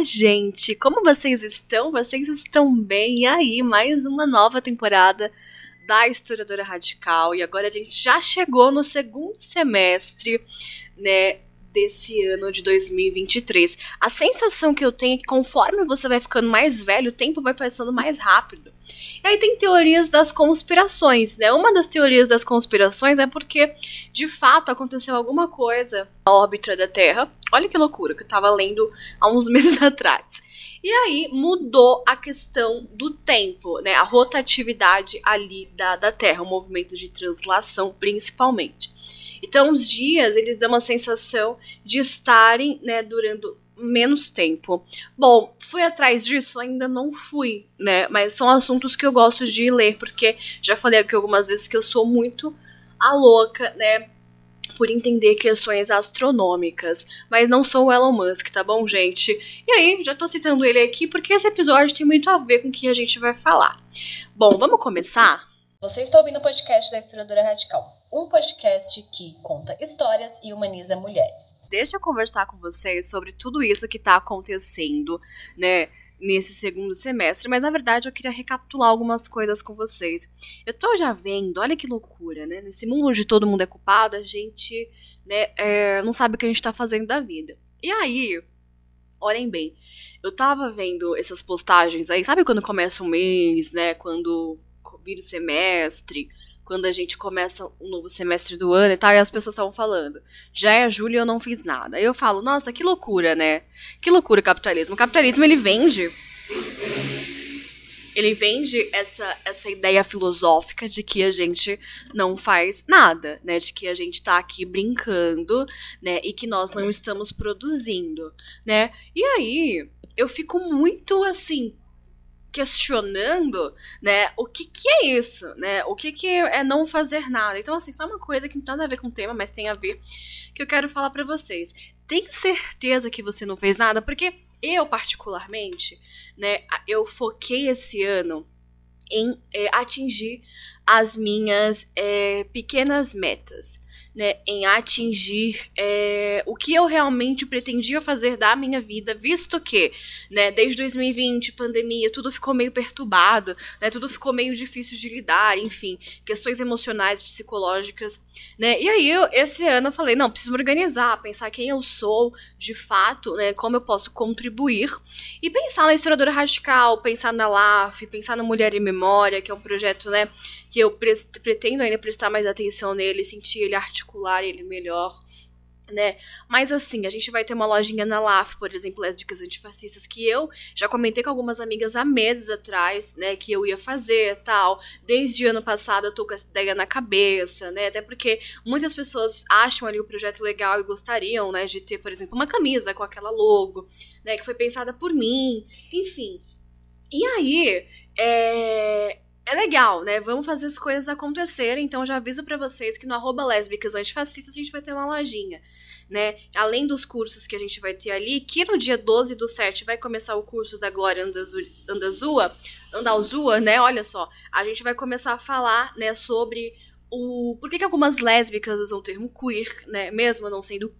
Gente! Como vocês estão? Vocês estão bem? E aí, mais uma nova temporada da Historiadora Radical. E agora a gente já chegou no segundo semestre, né? Desse ano de 2023. A sensação que eu tenho é que conforme você vai ficando mais velho, o tempo vai passando mais rápido. E aí tem teorias das conspirações, né? Uma das teorias das conspirações é porque, de fato, aconteceu alguma coisa na órbita da Terra. Olha que loucura que eu tava lendo há uns meses atrás. E aí mudou a questão do tempo, né? A rotatividade ali da, da Terra, o movimento de translação principalmente. Então, os dias, eles dão uma sensação de estarem, né, durando menos tempo. Bom, fui atrás disso? Ainda não fui, né? Mas são assuntos que eu gosto de ler, porque já falei aqui algumas vezes que eu sou muito a louca, né? Por entender questões astronômicas. Mas não sou o Elon Musk, tá bom, gente? E aí, já tô citando ele aqui porque esse episódio tem muito a ver com o que a gente vai falar. Bom, vamos começar? Você está ouvindo o podcast da Historiadora Radical um podcast que conta histórias e humaniza mulheres. Deixa eu conversar com vocês sobre tudo isso que está acontecendo, né? Nesse segundo semestre, mas na verdade eu queria recapitular algumas coisas com vocês. Eu tô já vendo, olha que loucura, né? Nesse mundo onde todo mundo é culpado, a gente né, é, não sabe o que a gente tá fazendo da vida. E aí, olhem bem, eu tava vendo essas postagens aí, sabe quando começa um mês, né? Quando vira o semestre, quando a gente começa um novo semestre do ano e tal, e as pessoas estavam falando, já é julho e eu não fiz nada. Aí eu falo, nossa, que loucura, né? Que loucura o capitalismo. O capitalismo, ele vende... Ele vende essa, essa ideia filosófica de que a gente não faz nada, né? De que a gente tá aqui brincando, né? E que nós não estamos produzindo, né? E aí, eu fico muito, assim, questionando, né, o que que é isso, né, o que que é não fazer nada. Então, assim, só uma coisa que não tem nada a ver com o tema, mas tem a ver, que eu quero falar para vocês. Tem certeza que você não fez nada? Porque eu, particularmente, né, eu foquei esse ano em é, atingir as minhas é, pequenas metas né, em atingir é, o que eu realmente pretendia fazer da minha vida, visto que, né, desde 2020, pandemia, tudo ficou meio perturbado, né, tudo ficou meio difícil de lidar, enfim, questões emocionais, psicológicas, né, e aí eu, esse ano eu falei, não, preciso me organizar, pensar quem eu sou, de fato, né, como eu posso contribuir, e pensar na historiadora radical, pensar na LAF, pensar na Mulher em Memória, que é um projeto, né, que eu pretendo ainda prestar mais atenção nele, sentir ele articular ele melhor. Né? Mas assim, a gente vai ter uma lojinha na LAF, por exemplo, lésbicas antifascistas, que eu já comentei com algumas amigas há meses atrás, né, que eu ia fazer tal. Desde o ano passado eu tô com essa ideia na cabeça, né? Até porque muitas pessoas acham ali o projeto legal e gostariam, né, de ter, por exemplo, uma camisa com aquela logo, né, que foi pensada por mim, enfim. E aí, é, é legal, né? Vamos fazer as coisas acontecerem. Então, já aviso para vocês que no arroba lésbicas antifascistas a gente vai ter uma lojinha, né? Além dos cursos que a gente vai ter ali, que no dia 12 do 7 vai começar o curso da Glória Andazua, né? Olha só, a gente vai começar a falar, né, sobre o por que, que algumas lésbicas usam o termo queer, né? Mesmo não sendo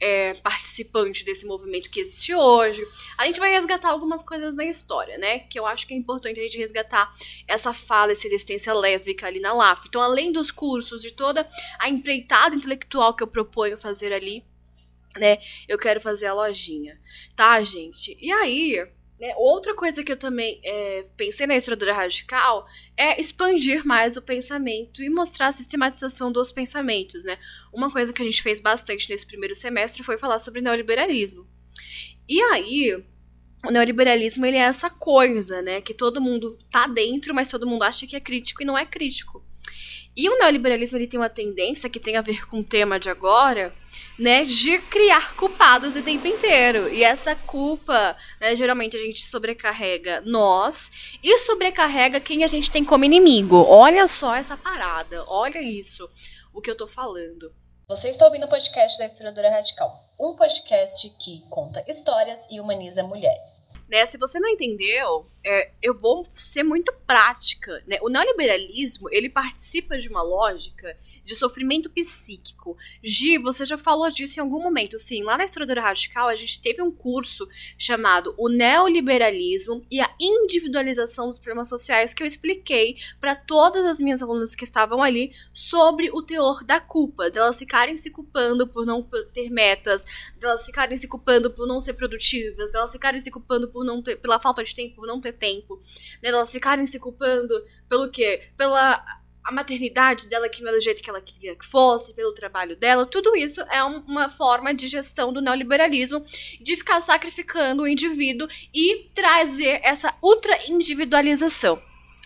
é, participante desse movimento que existe hoje. A gente vai resgatar algumas coisas na história, né? Que eu acho que é importante a gente resgatar essa fala, essa existência lésbica ali na LAF. Então, além dos cursos, de toda a empreitada intelectual que eu proponho fazer ali, né? Eu quero fazer a lojinha, tá, gente? E aí, né? Outra coisa que eu também é, pensei na estrutura radical é expandir mais o pensamento e mostrar a sistematização dos pensamentos. Né? Uma coisa que a gente fez bastante nesse primeiro semestre foi falar sobre neoliberalismo. E aí, o neoliberalismo ele é essa coisa, né? Que todo mundo tá dentro, mas todo mundo acha que é crítico e não é crítico. E o neoliberalismo ele tem uma tendência que tem a ver com o tema de agora, né, de criar culpados o tempo inteiro. E essa culpa, né, geralmente a gente sobrecarrega nós e sobrecarrega quem a gente tem como inimigo. Olha só essa parada, olha isso, o que eu tô falando. Você está ouvindo o podcast da Historiadora Radical um podcast que conta histórias e humaniza mulheres. Né, se você não entendeu, é, eu vou ser muito prática. Né? O neoliberalismo ele participa de uma lógica de sofrimento psíquico. Gi, você já falou disso em algum momento. Sim, lá na Historiadora Radical a gente teve um curso chamado O Neoliberalismo e a Individualização dos Problemas Sociais que eu expliquei para todas as minhas alunas que estavam ali sobre o teor da culpa, delas ficarem se culpando por não ter metas, delas ficarem se culpando por não ser produtivas, delas ficarem se culpando por por não ter, pela falta de tempo, por não ter tempo, né, elas ficarem se culpando pelo quê? Pela a maternidade dela que não é do jeito que ela queria que fosse, pelo trabalho dela, tudo isso é uma forma de gestão do neoliberalismo, de ficar sacrificando o indivíduo e trazer essa ultra individualização.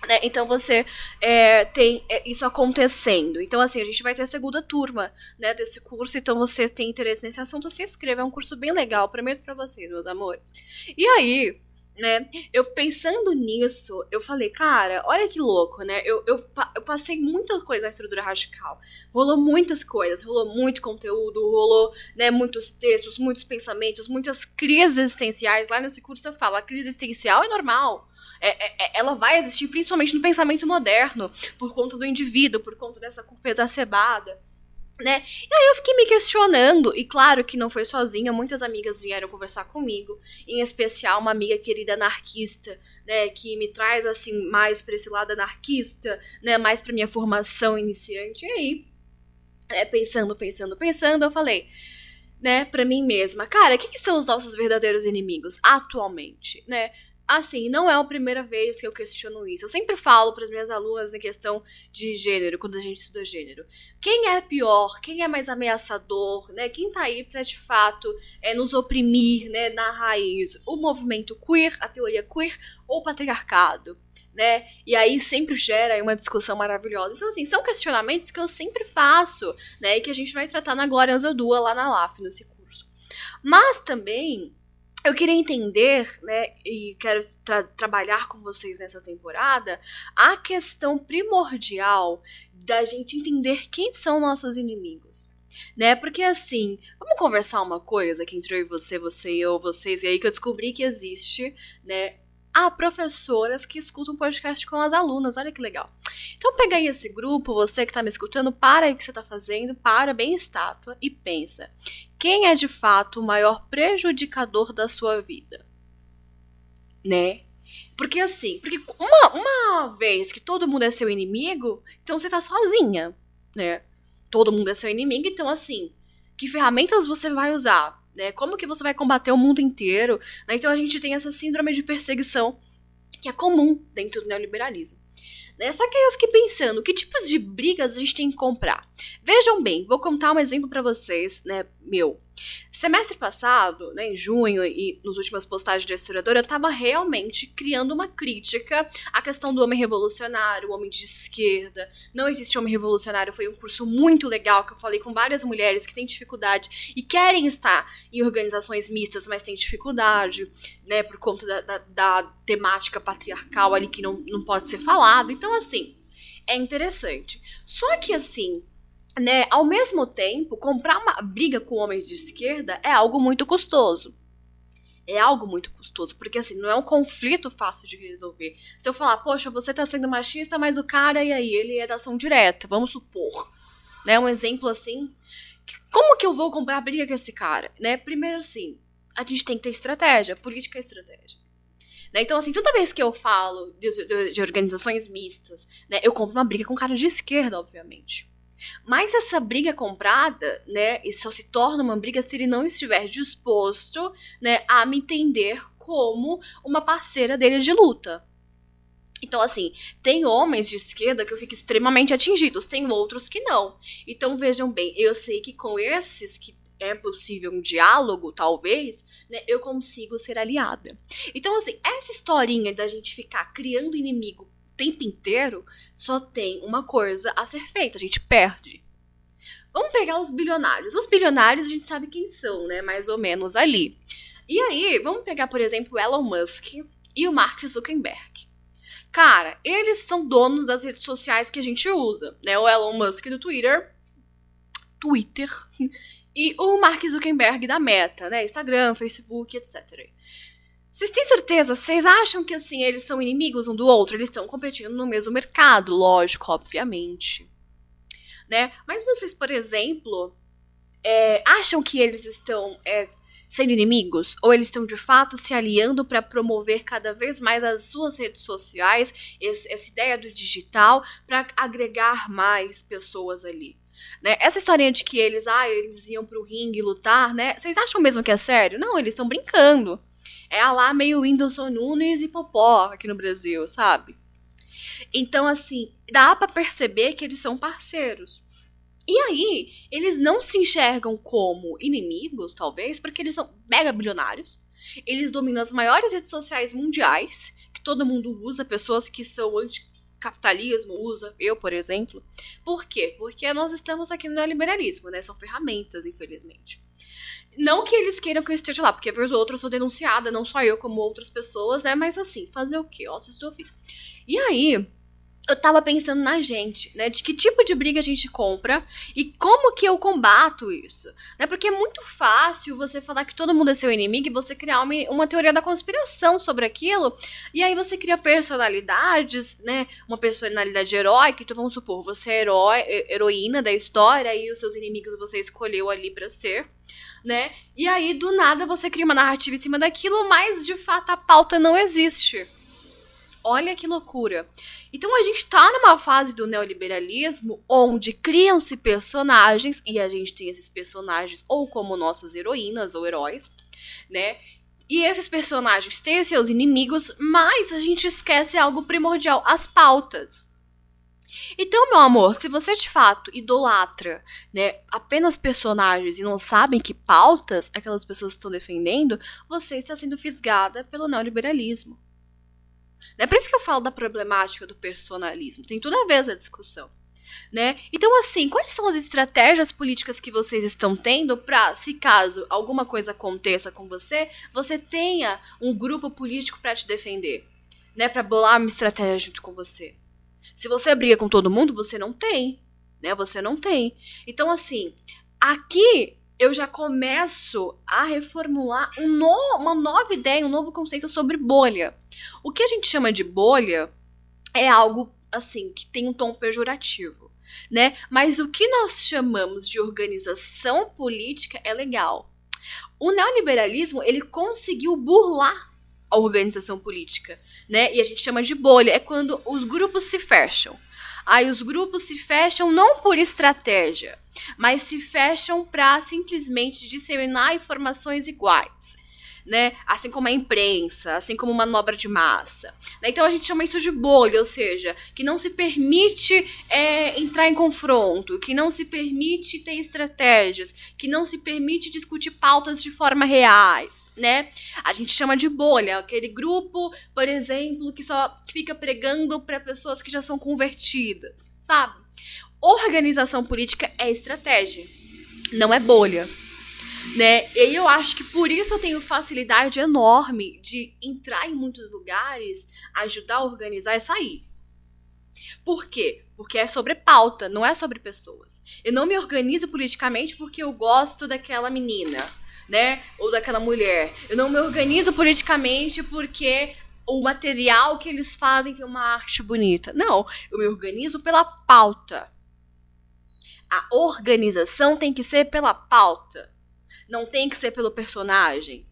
Né? Então você é, tem é, isso acontecendo. Então, assim, a gente vai ter a segunda turma né, desse curso. Então, vocês têm interesse nesse assunto, se inscreva. É um curso bem legal, prometo para vocês, meus amores. E aí, né, eu pensando nisso, eu falei, cara, olha que louco, né? Eu, eu, eu passei muita coisa na estrutura radical. Rolou muitas coisas, rolou muito conteúdo, rolou né, muitos textos, muitos pensamentos, muitas crises existenciais. Lá nesse curso eu falo, a crise existencial é normal é, é, é, ela vai existir principalmente no pensamento moderno, por conta do indivíduo, por conta dessa culpa exacerbada. Né? E aí eu fiquei me questionando, e claro que não foi sozinha, muitas amigas vieram conversar comigo, em especial uma amiga querida anarquista, né, que me traz assim mais para esse lado anarquista, né, mais para minha formação iniciante. E aí, né, pensando, pensando, pensando, eu falei, né, para mim mesma, cara, o que, que, são os nossos verdadeiros inimigos atualmente, né? Assim, não é a primeira vez que eu questiono isso. Eu sempre falo para as minhas alunas na questão de gênero, quando a gente estuda gênero. Quem é pior? Quem é mais ameaçador? Né? Quem tá aí para de fato é, nos oprimir né, na raiz? O movimento queer, a teoria queer ou o patriarcado? Né? E aí sempre gera uma discussão maravilhosa. Então, assim, são questionamentos que eu sempre faço, né? E que a gente vai tratar na Glória Anzadua lá na LAF, nesse curso. Mas também eu queria entender, né, e quero tra trabalhar com vocês nessa temporada, a questão primordial da gente entender quem são nossos inimigos. Né? Porque assim, vamos conversar uma coisa que entre eu e você, você e eu, vocês, e aí que eu descobri que existe, né, há professoras que escutam podcast com as alunas. Olha que legal. Então pega aí esse grupo, você que está me escutando, para aí o que você está fazendo, para bem estátua e pensa. Quem é de fato o maior prejudicador da sua vida? Né? Porque assim, porque uma, uma vez que todo mundo é seu inimigo, então você tá sozinha, né? Todo mundo é seu inimigo, então assim, que ferramentas você vai usar? Né? Como que você vai combater o mundo inteiro? Né? Então a gente tem essa síndrome de perseguição que é comum dentro do neoliberalismo. Né? Só que aí eu fiquei pensando, que tipos de brigas a gente tem que comprar? Vejam bem, vou contar um exemplo para vocês, né, meu. Semestre passado, né, em junho e nos últimas postagens de historiadora, eu estava realmente criando uma crítica à questão do homem revolucionário, o homem de esquerda. Não existe homem revolucionário, foi um curso muito legal que eu falei com várias mulheres que têm dificuldade e querem estar em organizações mistas, mas têm dificuldade, né, por conta da, da, da temática patriarcal ali que não, não pode ser falado. Então, assim, é interessante. Só que, assim, né, ao mesmo tempo, comprar uma briga com homens de esquerda é algo muito custoso. É algo muito custoso, porque assim, não é um conflito fácil de resolver. Se eu falar, poxa, você tá sendo machista, mas o cara, e aí, ele é da ação direta, vamos supor. Né, um exemplo assim. Como que eu vou comprar briga com esse cara? Né? Primeiro assim, a gente tem que ter estratégia, política é estratégia. Né? Então, assim, toda vez que eu falo de, de, de organizações mistas, né, eu compro uma briga com cara de esquerda, obviamente. Mas essa briga comprada, né, e só se torna uma briga se ele não estiver disposto, né, a me entender como uma parceira dele de luta. Então, assim, tem homens de esquerda que eu fico extremamente atingidos, tem outros que não. Então, vejam bem, eu sei que com esses que é possível um diálogo, talvez, né, eu consigo ser aliada. Então, assim, essa historinha da gente ficar criando inimigo tempo inteiro, só tem uma coisa a ser feita, a gente perde. Vamos pegar os bilionários. Os bilionários a gente sabe quem são, né? Mais ou menos ali. E aí, vamos pegar, por exemplo, o Elon Musk e o Mark Zuckerberg. Cara, eles são donos das redes sociais que a gente usa, né? O Elon Musk do Twitter Twitter, e o Mark Zuckerberg da Meta, né? Instagram, Facebook, etc. Vocês têm certeza? Vocês acham que assim eles são inimigos um do outro? Eles estão competindo no mesmo mercado, lógico, obviamente. Né? Mas vocês, por exemplo, é, acham que eles estão é, sendo inimigos? Ou eles estão de fato se aliando para promover cada vez mais as suas redes sociais, esse, essa ideia do digital, para agregar mais pessoas ali? Né? Essa historinha de que eles, ah, eles iam pro ringue lutar, né? Vocês acham mesmo que é sério? Não, eles estão brincando. É a lá meio Whindersson Nunes e Popó aqui no Brasil, sabe? Então, assim, dá para perceber que eles são parceiros. E aí, eles não se enxergam como inimigos, talvez, porque eles são mega bilionários. Eles dominam as maiores redes sociais mundiais, que todo mundo usa, pessoas que são anticapitalismo usa, eu, por exemplo. Por quê? Porque nós estamos aqui no neoliberalismo, né? São ferramentas, infelizmente. Não que eles queiram que eu esteja lá, porque vez ou outra eu sou denunciada, não só eu, como outras pessoas, é, mas assim, fazer o quê? Ó, se estou fiz. E aí, eu tava pensando na gente, né? De que tipo de briga a gente compra e como que eu combato isso, né? Porque é muito fácil você falar que todo mundo é seu inimigo e você criar uma, uma teoria da conspiração sobre aquilo, e aí você cria personalidades, né? Uma personalidade heróica, então vamos supor, você é herói, heroína da história e os seus inimigos você escolheu ali para ser, né? E aí do nada você cria uma narrativa em cima daquilo, mas de fato a pauta não existe. Olha que loucura. Então a gente está numa fase do neoliberalismo onde criam-se personagens e a gente tem esses personagens ou como nossas heroínas ou heróis, né? E esses personagens têm seus inimigos, mas a gente esquece algo primordial, as pautas. Então, meu amor, se você de fato idolatra, né, apenas personagens e não sabem que pautas aquelas pessoas estão defendendo, você está sendo fisgada pelo neoliberalismo. É por isso que eu falo da problemática do personalismo. Tem tudo a ver essa discussão. Né? Então, assim, quais são as estratégias políticas que vocês estão tendo para, se caso alguma coisa aconteça com você, você tenha um grupo político para te defender, né? Para bolar uma estratégia junto com você. Se você briga com todo mundo, você não tem, né? Você não tem. Então, assim, aqui eu já começo a reformular um no, uma nova ideia, um novo conceito sobre bolha. O que a gente chama de bolha é algo assim que tem um tom pejorativo, né? Mas o que nós chamamos de organização política é legal. O neoliberalismo ele conseguiu burlar a organização política, né? E a gente chama de bolha é quando os grupos se fecham. Aí os grupos se fecham não por estratégia, mas se fecham para simplesmente disseminar informações iguais né? Assim como a imprensa, assim como manobra de massa. Né? Então a gente chama isso de bolha, ou seja, que não se permite é, entrar em confronto, que não se permite ter estratégias, que não se permite discutir pautas de forma reais, né? A gente chama de bolha, aquele grupo, por exemplo, que só fica pregando para pessoas que já são convertidas, sabe? Organização política é estratégia, não é bolha né? E eu acho que por isso eu tenho facilidade enorme de entrar em muitos lugares, ajudar a organizar e sair. Por quê? Porque é sobre pauta, não é sobre pessoas. Eu não me organizo politicamente porque eu gosto daquela menina, né? Ou daquela mulher. Eu não me organizo politicamente porque o material que eles fazem tem uma arte bonita. Não, eu me organizo pela pauta. A organização tem que ser pela pauta não tem que ser pelo personagem,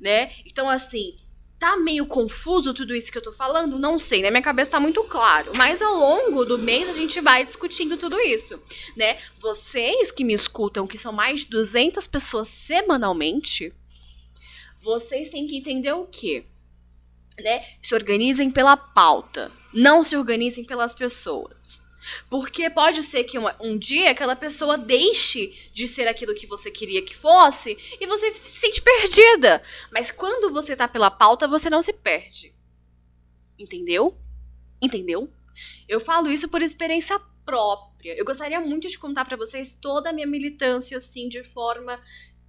né? Então, assim, tá meio confuso tudo isso que eu tô falando? Não sei, né? minha cabeça tá muito claro. Mas ao longo do mês a gente vai discutindo tudo isso, né? Vocês que me escutam, que são mais de 200 pessoas semanalmente, vocês têm que entender o quê? Né? Se organizem pela pauta, não se organizem pelas pessoas. Porque pode ser que um dia aquela pessoa deixe de ser aquilo que você queria que fosse e você se sente perdida. Mas quando você tá pela pauta, você não se perde. Entendeu? Entendeu? Eu falo isso por experiência própria. Eu gostaria muito de contar para vocês toda a minha militância assim de forma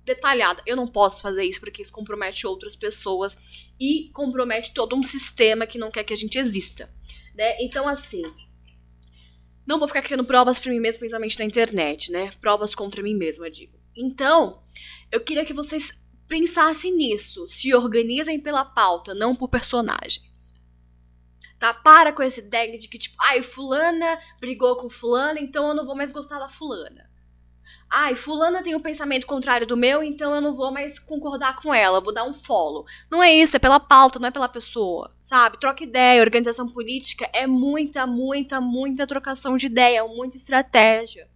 detalhada. Eu não posso fazer isso porque isso compromete outras pessoas e compromete todo um sistema que não quer que a gente exista, né? Então assim, não vou ficar criando provas para mim mesma, principalmente na internet, né? Provas contra mim mesma, digo. Então, eu queria que vocês pensassem nisso. Se organizem pela pauta, não por personagens. Tá? Para com essa ideia de que, tipo, ai, fulana brigou com fulana, então eu não vou mais gostar da fulana. Ai, fulana tem um pensamento contrário do meu, então eu não vou mais concordar com ela, vou dar um follow. Não é isso, é pela pauta, não é pela pessoa, sabe? Troca ideia, organização política é muita, muita, muita trocação de ideia, muita estratégia.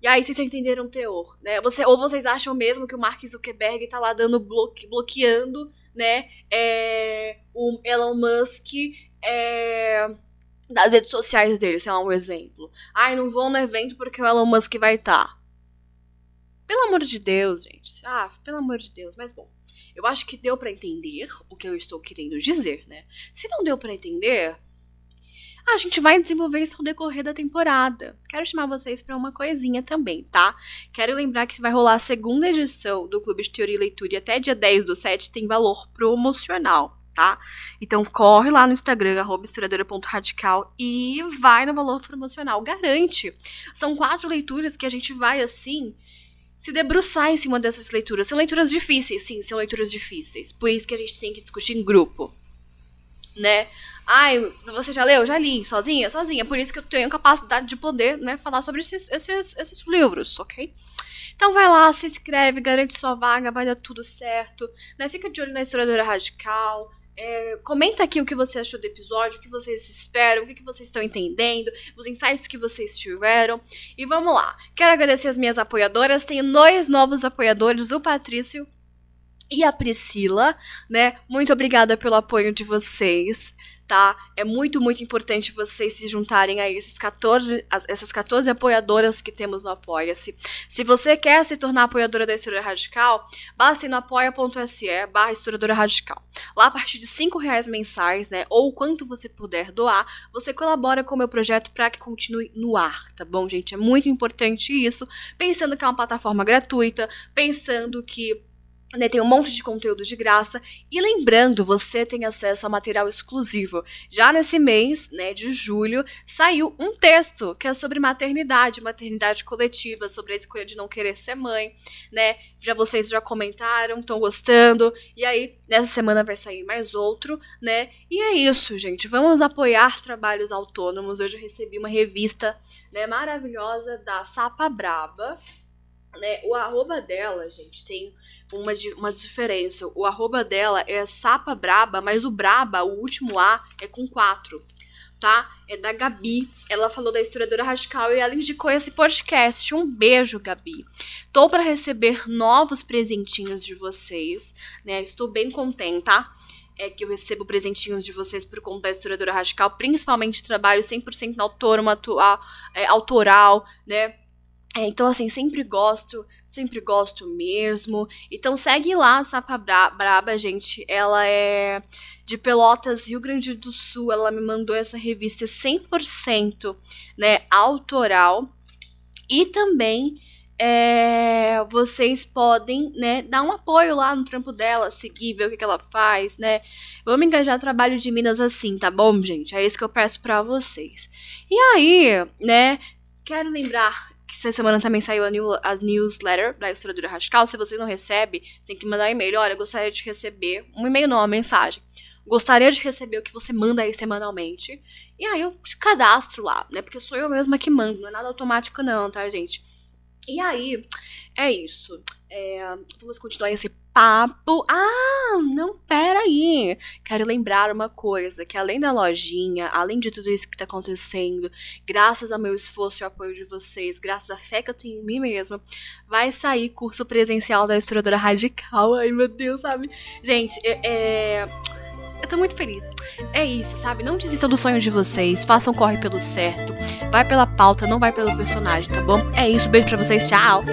E aí, vocês entenderam o teor, né? Você, ou vocês acham mesmo que o Mark Zuckerberg tá lá dando bloque, bloqueando, né, é, o Elon Musk é, das redes sociais dele, sei lá, um exemplo. Ai, não vou no evento porque o Elon Musk vai estar. Tá. Pelo amor de Deus, gente. Ah, pelo amor de Deus. Mas bom, eu acho que deu para entender o que eu estou querendo dizer, né? Se não deu para entender, a gente vai desenvolver isso ao decorrer da temporada. Quero chamar vocês para uma coisinha também, tá? Quero lembrar que vai rolar a segunda edição do Clube de Teoria e Leitura e até dia 10 do 7 tem valor promocional tá? Então corre lá no Instagram, historiadora.radical e vai no valor promocional. Garante. São quatro leituras que a gente vai, assim, se debruçar em cima dessas leituras. São leituras difíceis, sim, são leituras difíceis. Por isso que a gente tem que discutir em grupo, né? Ai, você já leu? Já li, sozinha? Sozinha. Por isso que eu tenho capacidade de poder, né, falar sobre esses, esses, esses livros, ok? Então vai lá, se inscreve, garante sua vaga, vai dar tudo certo. Né? Fica de olho na historiadora radical. É, comenta aqui o que você achou do episódio, o que vocês esperam, o que, que vocês estão entendendo, os insights que vocês tiveram. E vamos lá. Quero agradecer as minhas apoiadoras. Tenho dois novos apoiadores, o Patrício e a Priscila, né? Muito obrigada pelo apoio de vocês tá? É muito, muito importante vocês se juntarem a esses 14, essas 14 apoiadoras que temos no Apoia-se. Se você quer se tornar apoiadora da História Radical, basta ir no apoia.se barra Historiadora Radical. Lá, a partir de 5 reais mensais, né, ou quanto você puder doar, você colabora com o meu projeto para que continue no ar, tá bom, gente? É muito importante isso, pensando que é uma plataforma gratuita, pensando que né, tem um monte de conteúdo de graça. E lembrando, você tem acesso a material exclusivo. Já nesse mês, né, de julho, saiu um texto que é sobre maternidade, maternidade coletiva, sobre a escolha de não querer ser mãe, né? Já vocês já comentaram, estão gostando. E aí, nessa semana vai sair mais outro, né? E é isso, gente. Vamos apoiar trabalhos autônomos. Hoje eu recebi uma revista, né, maravilhosa da Sapa Braba, né? O arroba dela, gente, tem uma, uma diferença. O arroba dela é Sapa Braba, mas o Braba, o último A, é com 4. Tá? É da Gabi. Ela falou da historiadora radical e ela indicou esse podcast. Um beijo, Gabi. Tô para receber novos presentinhos de vocês, né? Estou bem contente, tá? é que eu recebo presentinhos de vocês por conta da historiadora radical, principalmente trabalho 100% autônomo, é, autoral, né? É, então, assim, sempre gosto, sempre gosto mesmo. Então, segue lá a Sapa Braba, gente. Ela é de Pelotas, Rio Grande do Sul. Ela me mandou essa revista 100%, né, autoral. E também é, vocês podem, né, dar um apoio lá no trampo dela, seguir, ver o que, que ela faz, né? Vamos engajar trabalho de Minas assim, tá bom, gente? É isso que eu peço para vocês. E aí, né, quero lembrar que essa semana também saiu a, new, a newsletter da Historiadora Radical. Se você não recebe, tem que mandar um e-mail. Olha, gostaria de receber. Um e-mail não, uma mensagem. Gostaria de receber o que você manda aí semanalmente. E aí eu cadastro lá, né? Porque sou eu mesma que mando, não é nada automático, não, tá, gente? E aí, é isso. É, vamos continuar esse papo. Ah, não, Quero lembrar uma coisa, que além da lojinha, além de tudo isso que tá acontecendo, graças ao meu esforço e ao apoio de vocês, graças à fé que eu tenho em mim mesma, vai sair curso presencial da Historiadora Radical. Ai, meu Deus, sabe? Gente, é... é... Eu tô muito feliz. É isso, sabe? Não desistam do sonho de vocês. Façam corre pelo certo. Vai pela pauta, não vai pelo personagem, tá bom? É isso. Beijo pra vocês. Tchau.